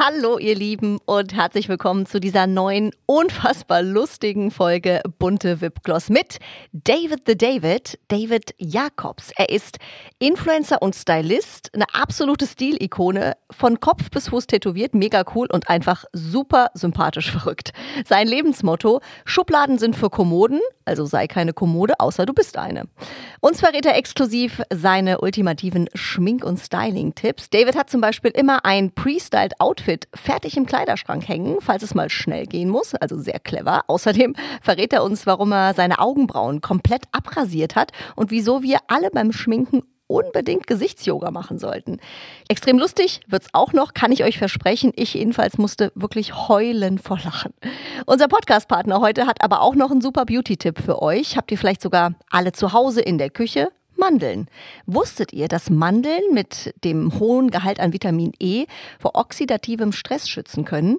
Hallo ihr Lieben und herzlich willkommen zu dieser neuen, unfassbar lustigen Folge Bunte Wipgloss mit David the David, David Jacobs. Er ist Influencer und Stylist, eine absolute Stilikone, von Kopf bis Fuß tätowiert, mega cool und einfach super sympathisch verrückt. Sein Lebensmotto, Schubladen sind für Kommoden, also sei keine Kommode, außer du bist eine. Uns verrät er exklusiv seine ultimativen Schmink- und Styling-Tipps. David hat zum Beispiel immer ein pre-styled Outfit Outfit fertig im Kleiderschrank hängen, falls es mal schnell gehen muss. Also sehr clever. Außerdem verrät er uns, warum er seine Augenbrauen komplett abrasiert hat und wieso wir alle beim Schminken unbedingt Gesichtsyoga machen sollten. Extrem lustig wird's auch noch, kann ich euch versprechen. Ich jedenfalls musste wirklich heulen vor Lachen. Unser Podcast-Partner heute hat aber auch noch einen super Beauty-Tipp für euch. Habt ihr vielleicht sogar alle zu Hause in der Küche? Mandeln. Wusstet ihr, dass Mandeln mit dem hohen Gehalt an Vitamin E vor oxidativem Stress schützen können?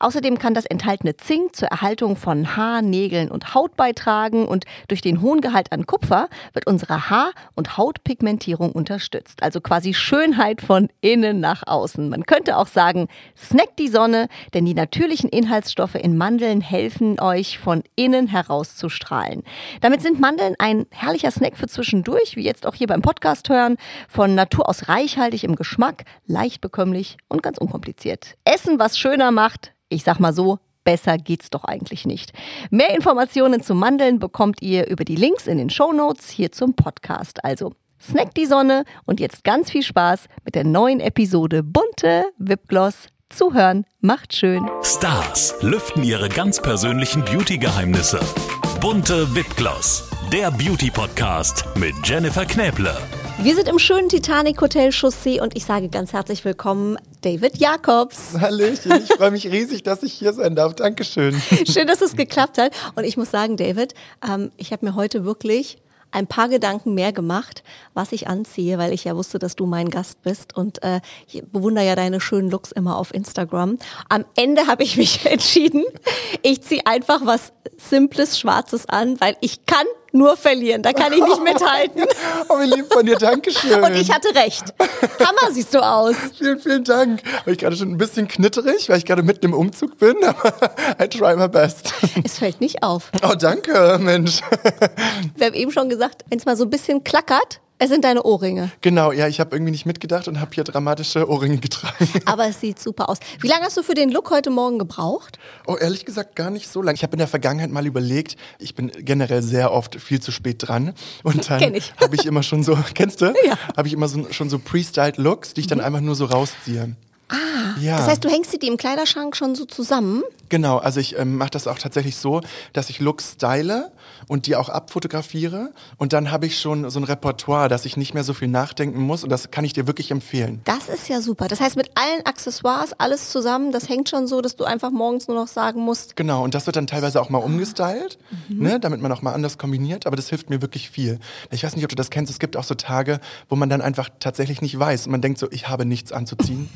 Außerdem kann das enthaltene Zink zur Erhaltung von Haar, Nägeln und Haut beitragen und durch den hohen Gehalt an Kupfer wird unsere Haar- und Hautpigmentierung unterstützt. Also quasi Schönheit von innen nach außen. Man könnte auch sagen, snackt die Sonne, denn die natürlichen Inhaltsstoffe in Mandeln helfen euch von innen heraus zu strahlen. Damit sind Mandeln ein herrlicher Snack für zwischendurch, wie jetzt auch hier beim Podcast hören, von Natur aus reichhaltig im Geschmack, leicht bekömmlich und ganz unkompliziert. Essen, was schöner macht, ich sag mal so, besser geht's doch eigentlich nicht. Mehr Informationen zu Mandeln bekommt ihr über die Links in den Show Notes hier zum Podcast. Also snackt die Sonne und jetzt ganz viel Spaß mit der neuen Episode Bunte Wipgloss. Zuhören macht schön. Stars lüften ihre ganz persönlichen Beauty-Geheimnisse. Bunte Wipgloss, der Beauty-Podcast mit Jennifer Knäble. Wir sind im schönen Titanic Hotel Chaussee und ich sage ganz herzlich willkommen, David Jacobs. Hallöchen, ich freue mich riesig, dass ich hier sein darf. Dankeschön. Schön, dass es geklappt hat. Und ich muss sagen, David, ähm, ich habe mir heute wirklich ein paar Gedanken mehr gemacht, was ich anziehe, weil ich ja wusste, dass du mein Gast bist und äh, ich bewundere ja deine schönen Looks immer auf Instagram. Am Ende habe ich mich entschieden, ich ziehe einfach was Simples, Schwarzes an, weil ich kann nur verlieren. Da kann ich nicht mithalten. oh, wie lieb von dir, Dankeschön. Und ich hatte recht. Hammer siehst du aus. vielen, vielen Dank. War ich gerade schon ein bisschen knitterig, weil ich gerade mitten im Umzug bin, aber I try my best. Es fällt nicht auf. Oh, danke, Mensch. Wir haben eben schon gesagt, wenn es mal so ein bisschen klackert, es sind deine Ohrringe. Genau, ja, ich habe irgendwie nicht mitgedacht und habe hier dramatische Ohrringe getragen. Aber es sieht super aus. Wie lange hast du für den Look heute Morgen gebraucht? Oh, ehrlich gesagt gar nicht so lange. Ich habe in der Vergangenheit mal überlegt, ich bin generell sehr oft viel zu spät dran. Und dann habe ich immer schon so, kennst du? Ja. Habe ich immer so, schon so pre-styled Looks, die ich dann mhm. einfach nur so rausziehe. Ah, ja. das heißt, du hängst sie die im Kleiderschrank schon so zusammen? Genau, also ich ähm, mache das auch tatsächlich so, dass ich Looks style und die auch abfotografiere und dann habe ich schon so ein Repertoire, dass ich nicht mehr so viel nachdenken muss und das kann ich dir wirklich empfehlen. Das ist ja super. Das heißt, mit allen Accessoires, alles zusammen, das hängt schon so, dass du einfach morgens nur noch sagen musst. Genau, und das wird dann teilweise auch mal umgestylt, mhm. ne, damit man auch mal anders kombiniert, aber das hilft mir wirklich viel. Ich weiß nicht, ob du das kennst, es gibt auch so Tage, wo man dann einfach tatsächlich nicht weiß und man denkt so, ich habe nichts anzuziehen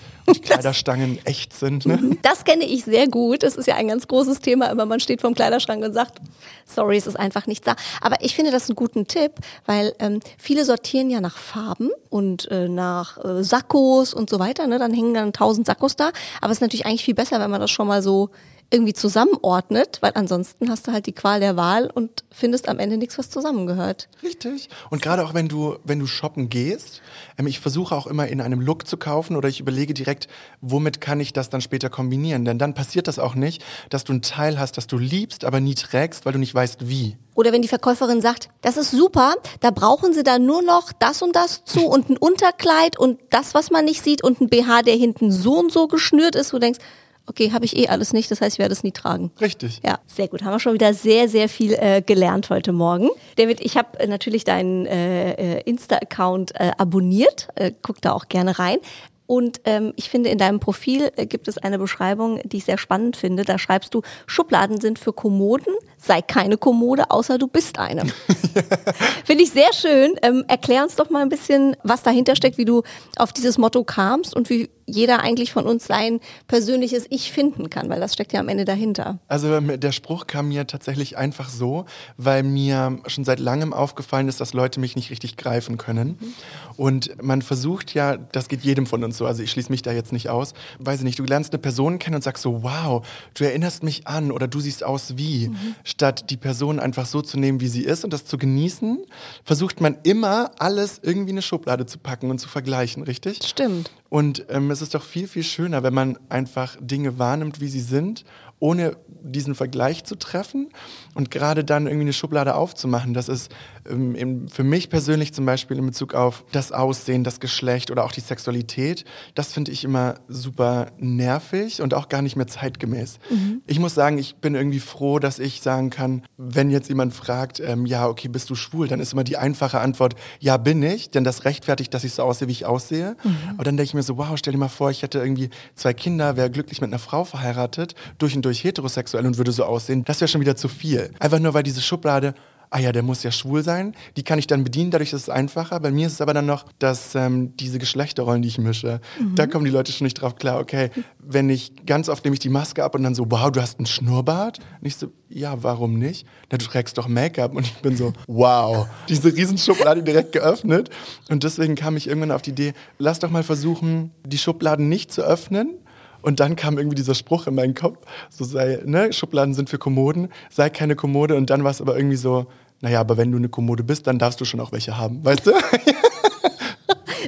Kleiderstangen echt sind. Ne? Mhm. Das kenne ich sehr gut. Das ist ja ein ganz großes Thema, immer man steht vorm Kleiderschrank und sagt, sorry, es ist einfach nichts da. Aber ich finde das einen guten Tipp, weil ähm, viele sortieren ja nach Farben und äh, nach äh, Sakkos und so weiter. Ne? Dann hängen dann tausend Sakkos da. Aber es ist natürlich eigentlich viel besser, wenn man das schon mal so irgendwie zusammenordnet, weil ansonsten hast du halt die Qual der Wahl und findest am Ende nichts, was zusammengehört. Richtig. Und gerade auch wenn du, wenn du shoppen gehst, ähm, ich versuche auch immer in einem Look zu kaufen oder ich überlege direkt, womit kann ich das dann später kombinieren? Denn dann passiert das auch nicht, dass du ein Teil hast, das du liebst, aber nie trägst, weil du nicht weißt, wie. Oder wenn die Verkäuferin sagt, das ist super, da brauchen sie dann nur noch das und das zu und ein Unterkleid und das, was man nicht sieht und ein BH, der hinten so und so geschnürt ist, wo du denkst, okay, habe ich eh alles nicht, das heißt, ich werde es nie tragen. Richtig. Ja, sehr gut. Haben wir schon wieder sehr, sehr viel äh, gelernt heute Morgen. David, ich habe äh, natürlich deinen äh, äh, Insta-Account äh, abonniert, äh, guck da auch gerne rein. Und ähm, ich finde, in deinem Profil gibt es eine Beschreibung, die ich sehr spannend finde. Da schreibst du, Schubladen sind für Kommoden, sei keine Kommode, außer du bist eine. finde ich sehr schön. Ähm, erklär uns doch mal ein bisschen, was dahinter steckt, wie du auf dieses Motto kamst und wie jeder eigentlich von uns sein persönliches Ich finden kann, weil das steckt ja am Ende dahinter. Also ähm, der Spruch kam mir tatsächlich einfach so, weil mir schon seit langem aufgefallen ist, dass Leute mich nicht richtig greifen können. Mhm. Und man versucht ja, das geht jedem von uns so, also ich schließe mich da jetzt nicht aus, weiß ich nicht, du lernst eine Person kennen und sagst so, wow, du erinnerst mich an oder du siehst aus wie, mhm. statt die Person einfach so zu nehmen, wie sie ist und das zu genießen, versucht man immer alles irgendwie in eine Schublade zu packen und zu vergleichen, richtig? Stimmt. Und ähm, es ist doch viel, viel schöner, wenn man einfach Dinge wahrnimmt, wie sie sind ohne diesen Vergleich zu treffen und gerade dann irgendwie eine Schublade aufzumachen. Das ist ähm, für mich persönlich zum Beispiel in Bezug auf das Aussehen, das Geschlecht oder auch die Sexualität, das finde ich immer super nervig und auch gar nicht mehr zeitgemäß. Mhm. Ich muss sagen, ich bin irgendwie froh, dass ich sagen kann, wenn jetzt jemand fragt, ähm, ja, okay, bist du schwul, dann ist immer die einfache Antwort, ja, bin ich, denn das rechtfertigt, dass ich so aussehe, wie ich aussehe. Mhm. Aber dann denke ich mir so, wow, stell dir mal vor, ich hätte irgendwie zwei Kinder, wäre glücklich mit einer Frau verheiratet, durch und durch heterosexuell und würde so aussehen, das wäre schon wieder zu viel. Einfach nur, weil diese Schublade ah ja, der muss ja schwul sein, die kann ich dann bedienen, dadurch ist es einfacher. Bei mir ist es aber dann noch, dass ähm, diese Geschlechterrollen, die ich mische, mhm. da kommen die Leute schon nicht drauf klar, okay, wenn ich, ganz oft nehme ich die Maske ab und dann so, wow, du hast einen Schnurrbart? Und ich so, ja, warum nicht? Na, du trägst doch Make-up und ich bin so, wow, diese Riesenschublade direkt geöffnet. Und deswegen kam ich irgendwann auf die Idee, lass doch mal versuchen, die Schubladen nicht zu öffnen, und dann kam irgendwie dieser Spruch in meinen Kopf, so sei, ne, Schubladen sind für Kommoden, sei keine Kommode. Und dann war es aber irgendwie so, naja, aber wenn du eine Kommode bist, dann darfst du schon auch welche haben, weißt du?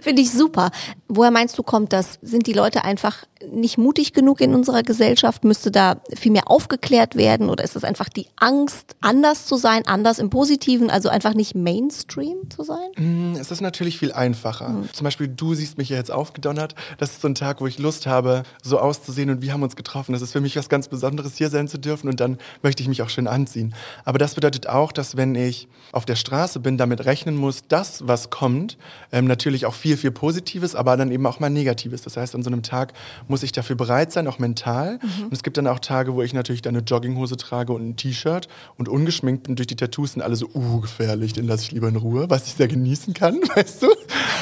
Finde ich super. Woher meinst du, kommt das? Sind die Leute einfach nicht mutig genug in unserer Gesellschaft? Müsste da viel mehr aufgeklärt werden? Oder ist es einfach die Angst, anders zu sein, anders im Positiven, also einfach nicht Mainstream zu sein? Mm, es ist natürlich viel einfacher. Mhm. Zum Beispiel, du siehst mich ja jetzt aufgedonnert. Das ist so ein Tag, wo ich Lust habe, so auszusehen und wir haben uns getroffen. Das ist für mich was ganz Besonderes, hier sein zu dürfen und dann möchte ich mich auch schön anziehen. Aber das bedeutet auch, dass wenn ich auf der Straße bin, damit rechnen muss, das, was kommt, ähm, natürlich auch viel viel, viel Positives, aber dann eben auch mal Negatives. Das heißt, an so einem Tag muss ich dafür bereit sein, auch mental. Mhm. Und es gibt dann auch Tage, wo ich natürlich dann eine Jogginghose trage und ein T-Shirt und ungeschminkt bin durch die Tattoos sind alle so, uh, gefährlich, den lasse ich lieber in Ruhe, was ich sehr genießen kann, weißt du?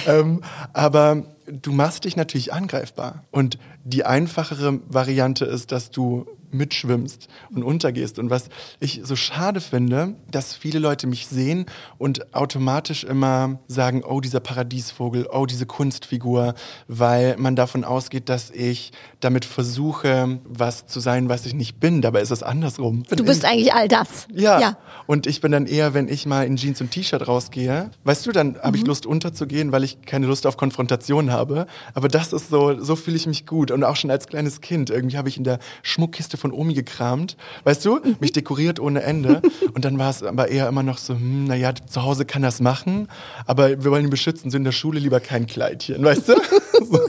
Ähm, aber du machst dich natürlich angreifbar. Und die einfachere Variante ist, dass du mitschwimmst und untergehst. Und was ich so schade finde, dass viele Leute mich sehen und automatisch immer sagen, oh, dieser Paradiesvogel, oh, diese Kunstfigur, weil man davon ausgeht, dass ich damit versuche, was zu sein, was ich nicht bin. Dabei ist es andersrum. Du bist eigentlich all das. Ja. ja. Und ich bin dann eher, wenn ich mal in Jeans und T-Shirt rausgehe, weißt du, dann habe mhm. ich Lust unterzugehen, weil ich keine Lust auf Konfrontation habe. Aber das ist so, so fühle ich mich gut. Und auch schon als kleines Kind. Irgendwie habe ich in der Schmuckkiste von Omi gekramt, weißt du, mich dekoriert ohne Ende. Und dann war es aber eher immer noch so, hm, naja, zu Hause kann das machen, aber wir wollen ihn beschützen, so in der Schule lieber kein Kleidchen, weißt du? so.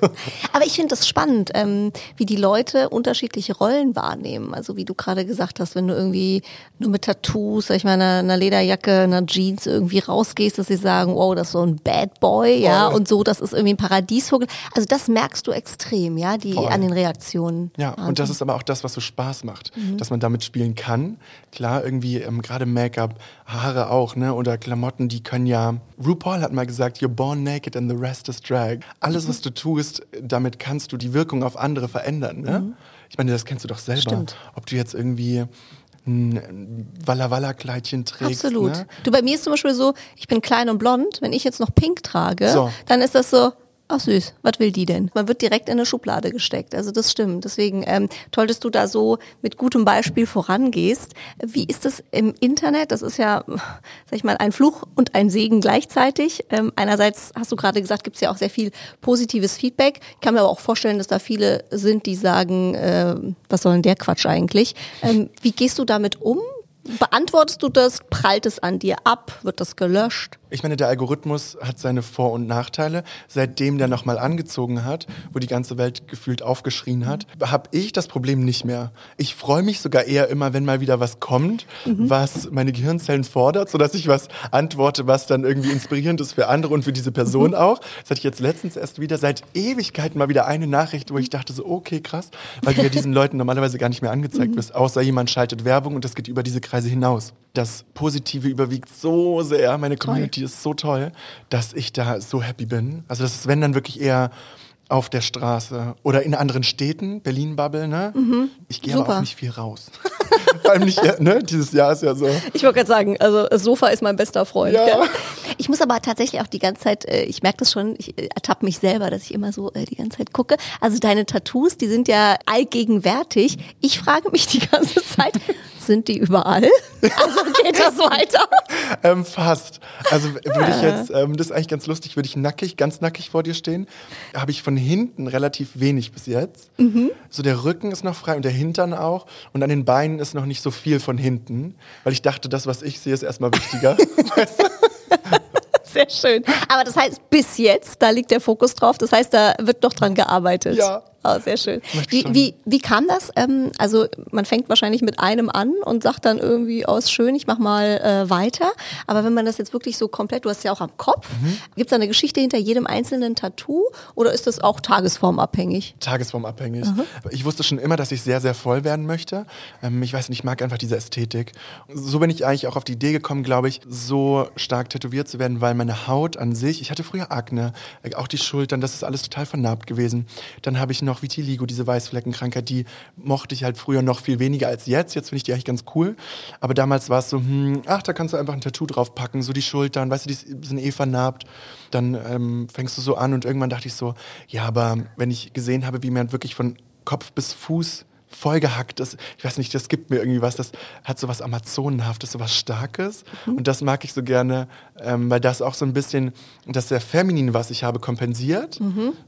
Aber ich finde das spannend, ähm, wie die Leute unterschiedliche Rollen wahrnehmen. Also wie du gerade gesagt hast, wenn du irgendwie nur mit Tattoos, sag ich mal, einer, einer Lederjacke, einer Jeans irgendwie rausgehst, dass sie sagen, wow, das ist so ein Bad Boy, ja, und so, das ist irgendwie ein Paradiesvogel. Also das merkst du extrem, ja, die Voll. an den Reaktionen. Ja, und das ist aber auch das, was so Spaß macht, mhm. dass man damit spielen kann. Klar, irgendwie ähm, gerade Make-up, Haare auch, ne, oder Klamotten, die können ja. RuPaul hat mal gesagt, you're born naked and the rest is drag. Alles, was du tust, damit kannst du die Wirkung auf andere verändern. Ne? Mhm. Ich meine, das kennst du doch selber. Stimmt. Ob du jetzt irgendwie ein Walla Walla Kleidchen trägst. Absolut. Ne? Du bei mir ist zum Beispiel so, ich bin klein und blond. Wenn ich jetzt noch Pink trage, so. dann ist das so, Ach süß, was will die denn? Man wird direkt in eine Schublade gesteckt. Also das stimmt. Deswegen ähm, toll, dass du da so mit gutem Beispiel vorangehst. Wie ist das im Internet? Das ist ja, sag ich mal, ein Fluch und ein Segen gleichzeitig. Ähm, einerseits hast du gerade gesagt, gibt es ja auch sehr viel positives Feedback. Ich kann mir aber auch vorstellen, dass da viele sind, die sagen, äh, was soll denn der Quatsch eigentlich? Ähm, wie gehst du damit um? Beantwortest du das? Prallt es an dir ab? Wird das gelöscht? Ich meine, der Algorithmus hat seine Vor- und Nachteile. Seitdem der nochmal angezogen hat, wo die ganze Welt gefühlt aufgeschrien hat, habe ich das Problem nicht mehr. Ich freue mich sogar eher immer, wenn mal wieder was kommt, mhm. was meine Gehirnzellen fordert, sodass ich was antworte, was dann irgendwie inspirierend ist für andere und für diese Person mhm. auch. Das hatte ich jetzt letztens erst wieder, seit Ewigkeiten mal wieder eine Nachricht, wo ich dachte so, okay, krass, weil du ja diesen Leuten normalerweise gar nicht mehr angezeigt mhm. wirst, außer jemand schaltet Werbung und das geht über diese Kreise hinaus. Das Positive überwiegt so sehr, meine Community Toll. ist so toll, dass ich da so happy bin. Also das ist, wenn dann wirklich eher auf der Straße oder in anderen Städten, Berlin-Bubble, ne? Ich gehe aber Mhm. Auch nicht viel raus. Vor allem nicht, ne? Dieses Jahr ist ja so. Ich wollte gerade sagen, also das Sofa ist mein bester Freund. Ja. Gell? Ich muss aber tatsächlich auch die ganze Zeit, äh, ich merke das schon, ich äh, ertappe mich selber, dass ich immer so äh, die ganze Zeit gucke. Also deine Tattoos, die sind ja allgegenwärtig. Ich frage mich die ganze Zeit, sind die überall? Also geht das weiter? Ähm, fast. Also würde ich jetzt, ähm, das ist eigentlich ganz lustig, würde ich nackig, ganz nackig vor dir stehen, habe ich von hinten relativ wenig bis jetzt. So der Rücken ist noch frei und der Hintern auch. Und an den Beinen ist noch nicht so viel von hinten, weil ich dachte, das, was ich sehe, ist erstmal wichtiger. weißt du? Sehr schön. Aber das heißt, bis jetzt, da liegt der Fokus drauf. Das heißt, da wird doch dran gearbeitet. Ja. Oh, sehr schön. Wie, wie, wie kam das? Ähm, also man fängt wahrscheinlich mit einem an und sagt dann irgendwie aus schön, ich mach mal äh, weiter. Aber wenn man das jetzt wirklich so komplett, du hast ja auch am Kopf, Mhm. gibt es da eine Geschichte hinter jedem einzelnen Tattoo oder ist das auch tagesformabhängig? Tagesformabhängig. Ich wusste schon immer, dass ich sehr, sehr voll werden möchte. Ähm, ich weiß nicht, ich mag einfach diese Ästhetik. So bin ich eigentlich auch auf die Idee gekommen, glaube ich, so stark tätowiert zu werden, weil meine Haut an sich, ich hatte früher Akne, auch die Schultern, das ist alles total vernarbt gewesen. Dann habe ich noch Vitiligo, diese Weißfleckenkrankheit, die mochte ich halt früher noch viel weniger als jetzt. Jetzt finde ich die eigentlich ganz cool. Aber damals war es so, hm, ach, da kannst du einfach ein Tattoo draufpacken, so die Schultern, weißt du, die sind eh vernarbt. Dann ähm, fängst du so an und irgendwann dachte ich so, ja, aber wenn ich gesehen habe, wie man wirklich von Kopf bis Fuß vollgehackt ist, ich weiß nicht, das gibt mir irgendwie was, das hat so was Amazonenhaftes, so was Starkes und das mag ich so gerne, ähm, weil das auch so ein bisschen das sehr Feminin, was ich habe, kompensiert.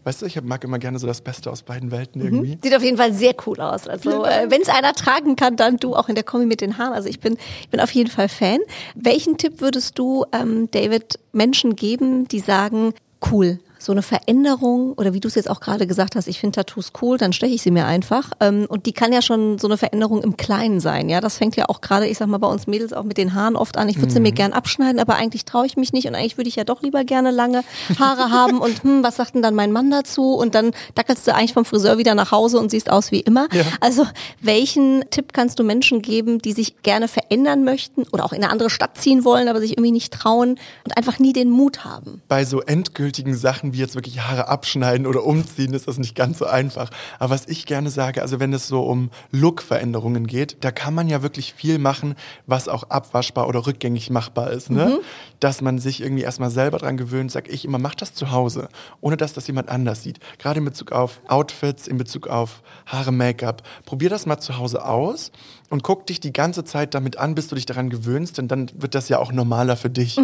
Weißt du, ich hab, mag immer gerne so das Beste aus beiden Welten irgendwie. Sieht auf jeden Fall sehr cool aus. Also äh, wenn es einer tragen kann, dann du auch in der Kombi mit den Haaren. Also ich bin, ich bin auf jeden Fall Fan. Welchen Tipp würdest du, ähm, David, Menschen geben, die sagen, cool, so eine Veränderung oder wie du es jetzt auch gerade gesagt hast, ich finde Tattoos cool, dann steche ich sie mir einfach. Ähm, und die kann ja schon so eine Veränderung im Kleinen sein. Ja, das fängt ja auch gerade, ich sag mal, bei uns Mädels auch mit den Haaren oft an. Ich würde sie mir gern abschneiden, aber eigentlich traue ich mich nicht und eigentlich würde ich ja doch lieber gerne lange Haare haben und hm, was sagt denn dann mein Mann dazu? Und dann dackelst du eigentlich vom Friseur wieder nach Hause und siehst aus wie immer. Ja. Also welchen Tipp kannst du Menschen geben, die sich gerne verändern möchten oder auch in eine andere Stadt ziehen wollen, aber sich irgendwie nicht trauen und einfach nie den Mut haben? bei so endgültigen Sachen wie jetzt wirklich Haare abschneiden oder umziehen, ist das nicht ganz so einfach. Aber was ich gerne sage, also wenn es so um Look-Veränderungen geht, da kann man ja wirklich viel machen, was auch abwaschbar oder rückgängig machbar ist. Ne? Dass man sich irgendwie erstmal selber dran gewöhnt, sag ich immer, mach das zu Hause, ohne dass das jemand anders sieht. Gerade in Bezug auf Outfits, in Bezug auf Haare, Make-up. Probier das mal zu Hause aus und guck dich die ganze Zeit damit an, bis du dich daran gewöhnst, denn dann wird das ja auch normaler für dich.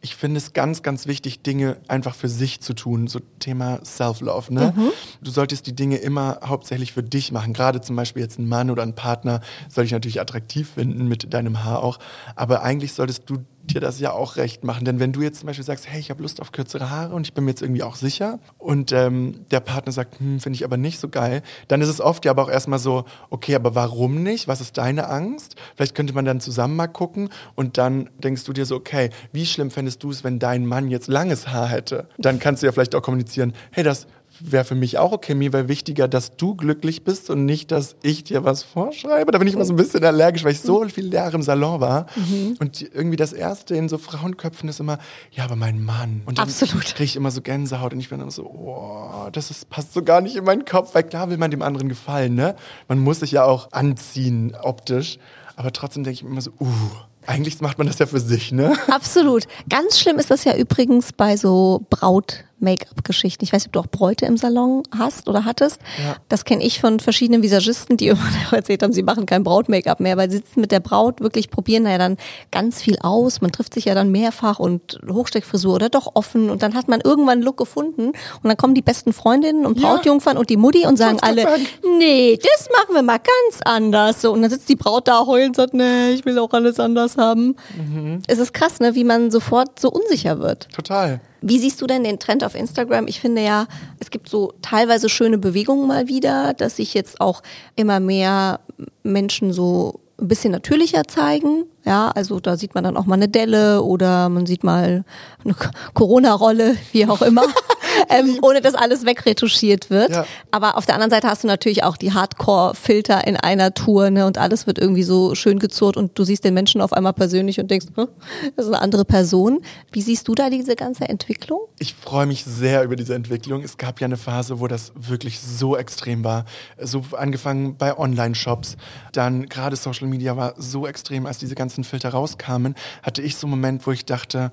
Ich finde es ganz, ganz wichtig, Dinge einfach für sich zu tun. So Thema Self-Love. Ne? Du solltest die Dinge immer hauptsächlich für dich machen. Gerade zum Beispiel jetzt ein Mann oder ein Partner soll ich natürlich attraktiv finden mit deinem Haar auch. Aber eigentlich solltest du dir das ja auch recht machen. Denn wenn du jetzt zum Beispiel sagst, hey, ich habe Lust auf kürzere Haare und ich bin mir jetzt irgendwie auch sicher und ähm, der Partner sagt, hm, finde ich aber nicht so geil, dann ist es oft ja aber auch erstmal so, okay, aber warum nicht? Was ist deine Angst? Vielleicht könnte man dann zusammen mal gucken und dann denkst du dir so, okay, wie schlimm fändest du es, wenn dein Mann jetzt langes Haar hätte? Dann kannst du ja vielleicht auch kommunizieren, hey, das wäre für mich auch okay. Mir wäre wichtiger, dass du glücklich bist und nicht, dass ich dir was vorschreibe. Da bin ich immer so ein bisschen allergisch, weil ich so viele Jahre im Salon war. Und irgendwie das Erste in so Frauenköpfen ist immer, ja, aber mein Mann. Und dann Absolut. kriege ich immer so Gänsehaut und ich bin dann so, oh, das ist, passt so gar nicht in meinen Kopf, weil klar will man dem anderen gefallen, ne? Man muss sich ja auch anziehen optisch. Aber trotzdem denke ich mir immer so, uh, eigentlich macht man das ja für sich, ne? Absolut. Ganz schlimm ist das ja übrigens bei so Braut-Make-up-Geschichten. Ich weiß nicht, ob du auch Bräute im Salon hast oder hattest. Ja. Das kenne ich von verschiedenen Visagisten, die immer erzählt haben, sie machen kein Braut-Make-up mehr, weil sie sitzen mit der Braut, wirklich probieren da ja dann ganz viel aus. Man trifft sich ja dann mehrfach und Hochsteckfrisur oder doch offen und dann hat man irgendwann einen Look gefunden und dann kommen die besten Freundinnen und Ja. Brautjungfern und die Mutti und sagen alle, nee, das machen wir mal ganz anders. So, und dann sitzt die Braut da heulend und sagt, nee, ich will auch alles anders haben. Es ist krass, ne, wie man sofort so unsicher wird. Total. Wie siehst du denn den Trend auf Instagram? Ich finde ja, es gibt so teilweise schöne Bewegungen mal wieder, dass sich jetzt auch immer mehr Menschen so ein bisschen natürlicher zeigen. Ja, also da sieht man dann auch mal eine Delle oder man sieht mal eine Corona-Rolle, wie auch immer. ähm, ohne dass alles wegretuschiert wird. Ja. Aber auf der anderen Seite hast du natürlich auch die Hardcore-Filter in einer Tour ne, und alles wird irgendwie so schön gezurrt und du siehst den Menschen auf einmal persönlich und denkst, hm, das ist eine andere Person. Wie siehst du da diese ganze Entwicklung? Ich freue mich sehr über diese Entwicklung. Es gab ja eine Phase, wo das wirklich so extrem war. So angefangen bei Online-Shops, dann gerade Social Media war so extrem, als diese ganzen Filter rauskamen, hatte ich so einen Moment, wo ich dachte,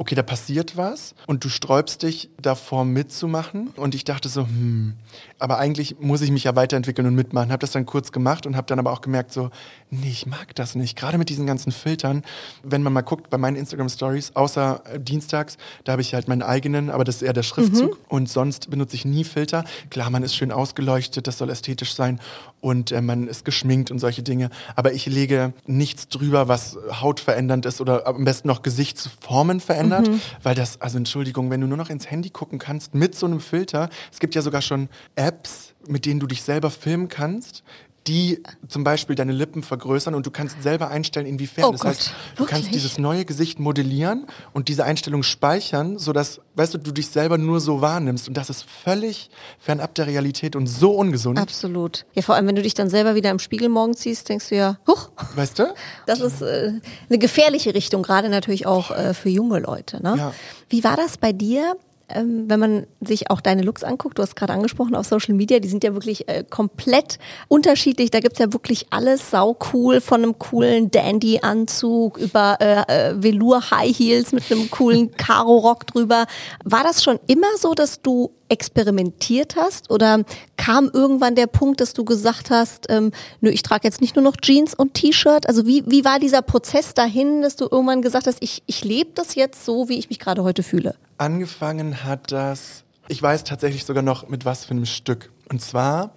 okay, da passiert was und du sträubst dich davor mitzumachen. Und ich dachte so, hm, aber eigentlich muss ich mich ja weiterentwickeln und mitmachen. Habe das dann kurz gemacht und habe dann aber auch gemerkt so, nee, ich mag das nicht. Gerade mit diesen ganzen Filtern, wenn man mal guckt bei meinen Instagram Stories, außer äh, dienstags, da habe ich halt meinen eigenen, aber das ist eher der Schriftzug. Und sonst benutze ich nie Filter. Klar, man ist schön ausgeleuchtet, das soll ästhetisch sein und äh, man ist geschminkt und solche Dinge. Aber ich lege nichts drüber, was hautverändernd ist oder am besten noch Gesichtsformen verändert, weil das, also Entschuldigung, wenn du nur noch ins Handy gucken kannst mit so einem Filter, es gibt ja sogar schon Apps, mit denen du dich selber filmen kannst. Die zum Beispiel deine Lippen vergrößern und du kannst selber einstellen, inwiefern. Oh das Gott, heißt, du kannst dieses neue Gesicht modellieren und diese Einstellung speichern, sodass, weißt du, du dich selber nur so wahrnimmst. Und das ist völlig fernab der Realität und so ungesund. Absolut. Ja, vor allem, wenn du dich dann selber wieder im Spiegel morgen siehst, denkst du ja, huch, Weißt du? das ist äh, eine gefährliche Richtung, gerade natürlich auch äh, für junge Leute. Ne? Ja. Wie war das bei dir? Ähm, wenn man sich auch deine Looks anguckt, du hast gerade angesprochen auf Social Media, die sind ja wirklich äh, komplett unterschiedlich. Da gibt's ja wirklich alles sau cool, von einem coolen Dandy-Anzug über äh, äh, Velour-High Heels mit einem coolen Karo-Rock drüber. War das schon immer so, dass du experimentiert hast oder kam irgendwann der Punkt, dass du gesagt hast, ähm, nö, ich trage jetzt nicht nur noch Jeans und T-Shirt? Also wie, wie war dieser Prozess dahin, dass du irgendwann gesagt hast, ich, ich lebe das jetzt so, wie ich mich gerade heute fühle? Angefangen hat das, ich weiß tatsächlich sogar noch mit was für einem Stück. Und zwar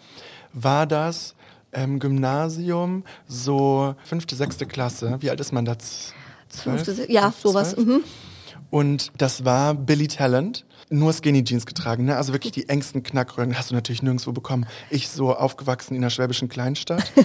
war das ähm, Gymnasium, so fünfte, sechste Klasse. Wie alt ist man da? Fünfte, ja, sowas. Mhm. Und das war Billy Talent. Nur Skinny Jeans getragen, ne? Also wirklich die engsten Knackröhren hast du natürlich nirgendwo bekommen. Ich so aufgewachsen in einer schwäbischen Kleinstadt.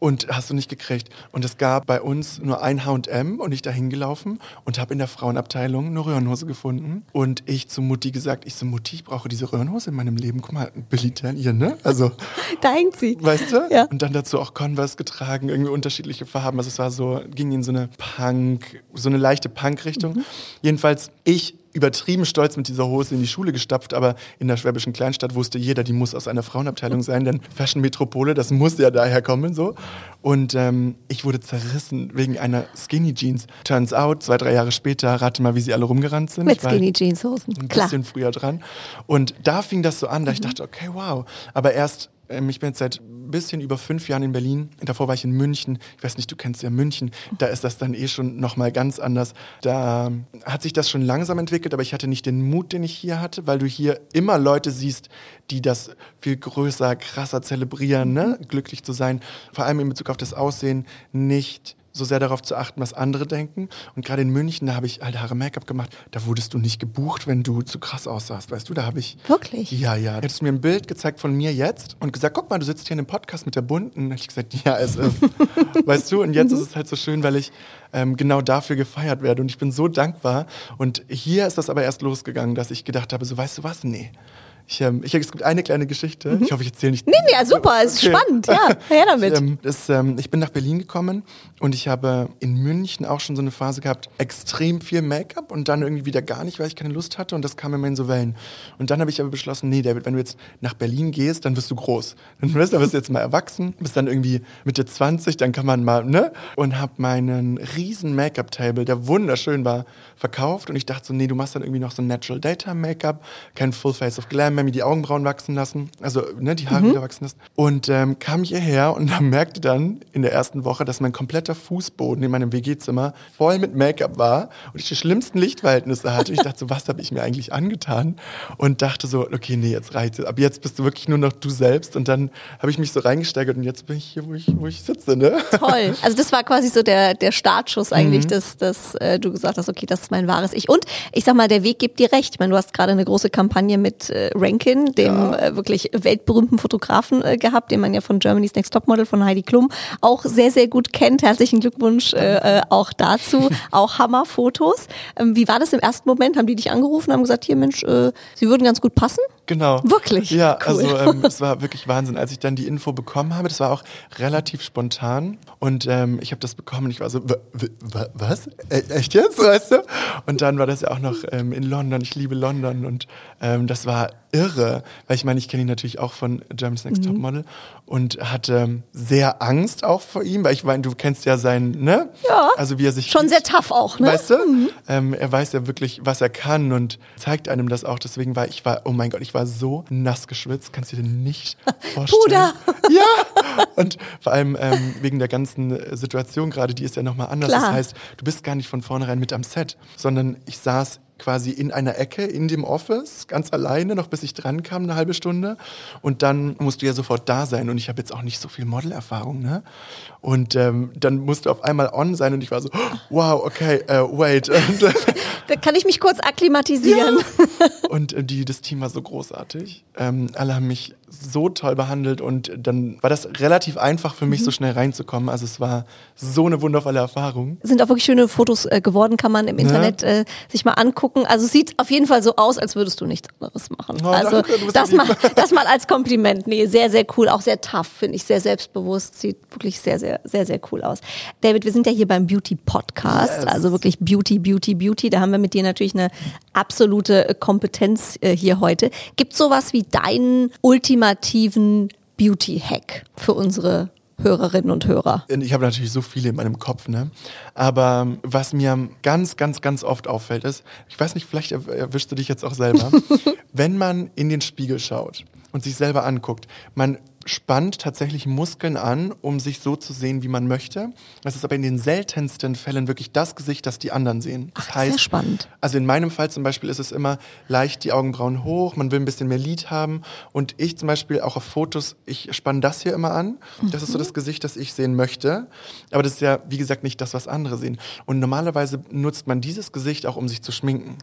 Und hast du nicht gekriegt. Und es gab bei uns nur ein H&M und ich da hingelaufen und habe in der Frauenabteilung eine Röhrenhose gefunden. Und ich zu Mutti gesagt, ich so, Mutti, ich brauche diese Röhrenhose in meinem Leben. Guck mal, Billy Talent, ihr, ne? Also, Da hängt sie. weißt du? Ja. Und dann dazu auch Converse getragen, irgendwie unterschiedliche Farben. Also es war so, ging in so eine Punk, so eine leichte Punk-Richtung. Jedenfalls ich übertrieben stolz mit dieser Hose in die Schule gestapft, aber in der schwäbischen Kleinstadt wusste jeder, die muss aus einer Frauenabteilung sein, denn Fashion Metropole, das muss ja daher kommen so. Und ähm, ich wurde zerrissen wegen einer Skinny Jeans. Turns out, zwei, drei Jahre später, rate mal, wie sie alle rumgerannt sind. Mit Skinny Jeans Hosen. ein Klar. bisschen früher dran. Und da fing das so an, da ich dachte, okay, wow. Aber erst, ich bin jetzt seit ein bisschen über fünf Jahren in Berlin. Davor war ich in München. Ich weiß nicht, du kennst ja München. Da ist das dann eh schon nochmal ganz anders. Da hat sich das schon langsam entwickelt, aber ich hatte nicht den Mut, den ich hier hatte, weil du hier immer Leute siehst, die das viel größer, krasser zelebrieren, ne? glücklich zu sein. Vor allem in Bezug auf das Aussehen nicht so sehr darauf zu achten, was andere denken. Und gerade in München, da habe ich halt Haare Make-up gemacht. Da wurdest du nicht gebucht, wenn du zu krass aussahst, weißt du? Da habe ich. Wirklich? Ja, ja. Da hättest du mir ein Bild gezeigt von mir jetzt und gesagt, guck mal, du sitzt hier in einem Podcast mit der Bunten. Hätte ich gesagt, ja, es ist. weißt du? Und jetzt ist es halt so schön, weil ich ähm, genau dafür gefeiert werde. Und ich bin so dankbar. Und hier ist das aber erst losgegangen, dass ich gedacht habe, so, weißt du was? Nee. Ich, ähm, ich, es gibt eine kleine Geschichte. Ich hoffe, ich erzähle nicht. Nee, nee, ja, super, ist spannend, ja. Her damit. Ich, ähm, das, ähm, ich bin nach Berlin gekommen und ich habe in München auch schon so eine Phase gehabt, extrem viel Make-up und dann irgendwie wieder gar nicht, weil ich keine Lust hatte und das kam immer in so Wellen. Und dann habe ich aber beschlossen, nee, David, wenn du jetzt nach Berlin gehst, dann wirst du groß. Dann wirst du jetzt mal erwachsen, bist dann irgendwie Mitte 20, dann kann man mal, ne? Und habe meinen riesen Make-up-Table, der wunderschön war, verkauft und ich dachte so, nee, du machst dann irgendwie noch so ein Natural Daytime Make-up, kein Full Face of Glam, mehr, mir die Augenbrauen wachsen lassen, also ne, die Haare wieder wachsen lassen. Und ähm, kam hierher und merkte dann in der ersten Woche, dass mein kompletter Fußboden in meinem WG-Zimmer voll mit Make-up war und ich die schlimmsten Lichtverhältnisse hatte. Ich dachte so, was habe ich mir eigentlich angetan? Und dachte so, okay, nee, jetzt reicht's. Ab jetzt bist du wirklich nur noch du selbst. Und dann habe ich mich so reingesteigert und jetzt bin ich hier, wo ich, wo ich sitze, ne? Toll. Also das war quasi so der, der Startschuss eigentlich, Mhm. dass, dass äh, du gesagt hast, okay, das ist mein wahres Ich. Und ich sag mal, der Weg gibt dir recht. Ich meine, du hast gerade eine große Kampagne mit äh, Rankin, dem äh, wirklich weltberühmten Fotografen, äh, gehabt, den man ja von Germany's Next Topmodel von Heidi Klum auch sehr, sehr gut kennt. Herzlichen Glückwunsch äh, äh, auch dazu. auch Hammerfotos. Ähm, wie war das im ersten Moment? Haben die dich angerufen, haben gesagt, hier Mensch, äh, sie würden ganz gut passen? Genau. Wirklich? Ja, Cool. also ähm, es war wirklich Wahnsinn, als ich dann die Info bekommen habe. Das war auch relativ spontan und ähm, ich habe das bekommen und ich war so, "W- w- wa- was? E echt jetzt, weißt du? Und dann war das ja auch noch ähm, in London. Ich liebe London und ähm, das war irre, weil ich meine, ich kenne ihn natürlich auch von Germany's Next Mhm. Topmodel und hatte sehr Angst auch vor ihm, weil ich meine, du kennst ja sein, ne? Ja. Also wie er sich Schon sehr tough auch, ne? Weißt du? Ähm, er weiß ja wirklich, was er kann und zeigt einem das auch. Deswegen war ich war, oh mein Gott, ich war so nass geschwitzt, kannst du dir nicht vorstellen. Puder. Ja. Und vor allem ähm, wegen der ganzen Situation gerade, die ist ja nochmal anders. Klar. Das heißt, du bist gar nicht von vornherein mit am Set, sondern ich saß quasi in einer Ecke in dem Office, ganz alleine, noch bis ich dran kam, eine halbe Stunde. Und dann musst du ja sofort da sein. Und ich habe jetzt auch nicht so viel Modelerfahrung, ne? Und ähm, dann musst du auf einmal on sein und ich war so, wow, okay, äh, wait. Da kann ich mich kurz akklimatisieren. und äh, die, das Team war so großartig. Ähm, alle haben mich so toll behandelt und dann war das relativ einfach für mich, so schnell reinzukommen. Also es war so eine wundervolle Erfahrung. Sind auch wirklich schöne Fotos äh, geworden, kann man im Internet äh, sich mal angucken. Also es sieht auf jeden Fall so aus, als würdest du nichts anderes machen. Oh, also danke, das, lieb. mal, das mal als Kompliment. Nee, sehr, sehr cool. Auch sehr tough, finde ich. Sehr selbstbewusst. Sieht wirklich sehr, sehr, sehr, sehr cool aus. David, wir sind ja hier beim Beauty Podcast. Yes. Also wirklich Beauty, Beauty, Beauty. Da haben wir mit dir natürlich eine absolute äh, Kompetenz äh, hier heute. Gibt sowas wie deinen ultimativen Beauty-Hack für unsere Hörerinnen und Hörer? Ich habe natürlich so viele in meinem Kopf, ne? Aber was mir ganz, ganz, ganz oft auffällt, ist, ich weiß nicht, vielleicht erw- erwischst du dich jetzt auch selber, wenn man in den Spiegel schaut und sich selber anguckt, man spannt tatsächlich Muskeln an, um sich so zu sehen, wie man möchte. Das ist aber in den seltensten Fällen wirklich das Gesicht, das die anderen sehen. Das Ach, sehr spannend. Also in meinem Fall zum Beispiel ist es immer leicht die Augenbrauen hoch, man will ein bisschen mehr Lid haben und ich zum Beispiel auch auf Fotos, ich spanne das hier immer an. Das ist so das Gesicht, das ich sehen möchte. Aber das ist ja, wie gesagt, nicht das, was andere sehen. Und normalerweise nutzt man dieses Gesicht auch, um sich zu schminken.